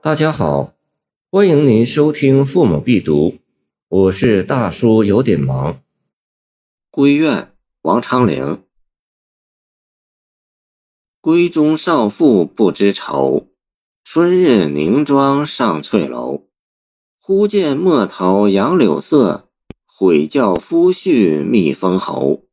大家好，欢迎您收听《父母必读》，我是大叔，有点忙。闺怨，王昌龄。闺中少妇不知愁，春日凝妆上翠楼。忽见陌头杨柳色，悔教夫婿觅封侯。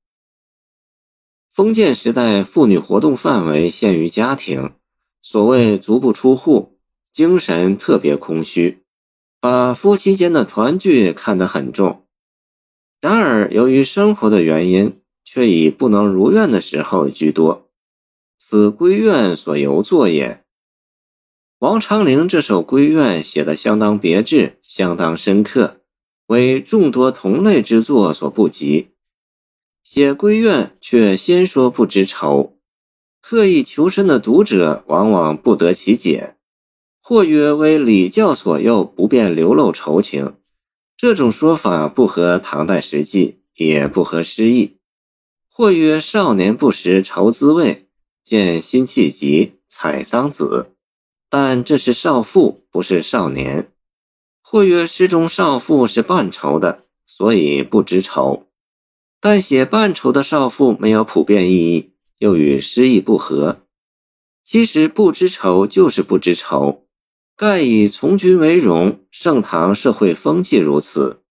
封建时代，妇女活动范围限于家庭，所谓足不出户。精神特别空虚，把夫妻间的团聚看得很重。然而，由于生活的原因，却以不能如愿的时候居多，此闺怨所由作也。王昌龄这首闺怨写得相当别致，相当深刻，为众多同类之作所不及。写闺怨却先说不知愁，刻意求深的读者往往不得其解。或曰为礼教所诱，不便流露愁情。这种说法不合唐代实际，也不合诗意。或曰少年不识愁滋味，见辛弃疾《采桑子》，但这是少妇，不是少年。或曰诗中少妇是半愁的，所以不知愁。但写半愁的少妇没有普遍意义，又与诗意不合。其实不知愁就是不知愁。盖以从军为荣，盛唐社会风气如此。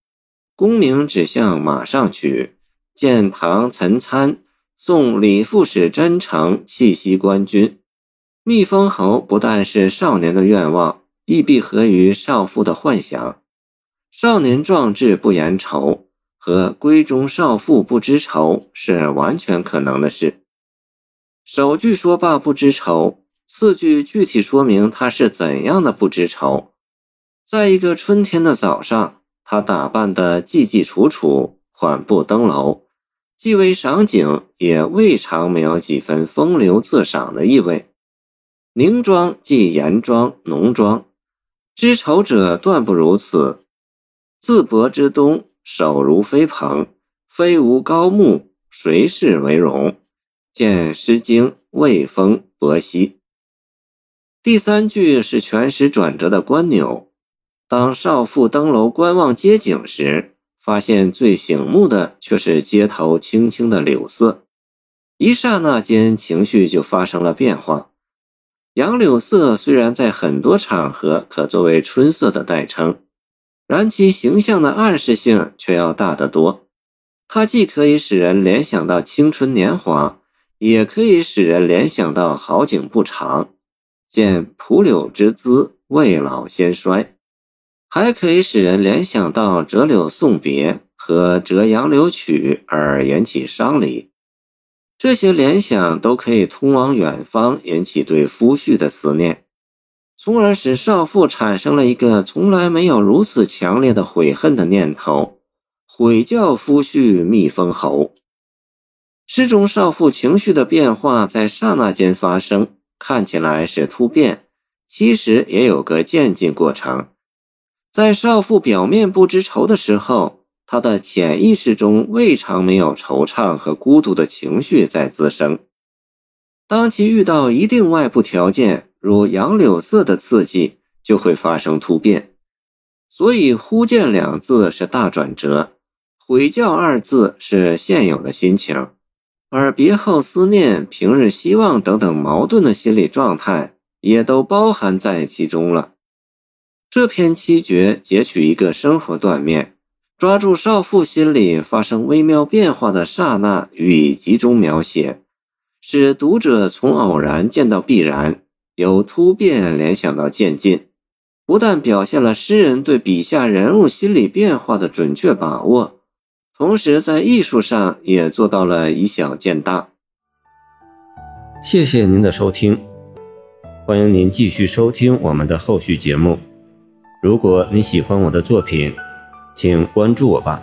功名只向马上取。见唐岑参送李副使真诚弃西官军，密封侯不但是少年的愿望，亦必合于少妇的幻想。少年壮志不言愁，和闺中少妇不知愁是完全可能的事。首句说罢不知愁。四句具体说明他是怎样的不知愁。在一个春天的早上，他打扮得季季楚楚，缓步登楼，既为赏景，也未尝没有几分风流自赏的意味。凝妆即颜妆、浓妆，知愁者断不如此。自薄之冬，手如飞蓬，飞无高木，谁是为荣？见《诗经·魏风·伯兮》。第三句是全诗转折的关钮。当少妇登楼观望街景时，发现最醒目的却是街头青青的柳色。一刹那间，情绪就发生了变化。杨柳色虽然在很多场合可作为春色的代称，然其形象的暗示性却要大得多。它既可以使人联想到青春年华，也可以使人联想到好景不长。见蒲柳之姿，未老先衰，还可以使人联想到折柳送别和折杨柳曲而引起伤离。这些联想都可以通往远方，引起对夫婿的思念，从而使少妇产生了一个从来没有如此强烈的悔恨的念头：悔教夫婿觅封侯。诗中少妇情绪的变化在刹那间发生。看起来是突变，其实也有个渐进过程。在少妇表面不知愁的时候，她的潜意识中未尝没有惆怅和孤独的情绪在滋生。当其遇到一定外部条件，如杨柳色的刺激，就会发生突变。所以“忽见”两字是大转折，“悔教”二字是现有的心情。而别后思念、平日希望等等矛盾的心理状态，也都包含在其中了。这篇七绝截取一个生活断面，抓住少妇心理发生微妙变化的刹那予以集中描写，使读者从偶然见到必然，由突变联想到渐进，不但表现了诗人对笔下人物心理变化的准确把握。同时，在艺术上也做到了以小见大。谢谢您的收听，欢迎您继续收听我们的后续节目。如果你喜欢我的作品，请关注我吧。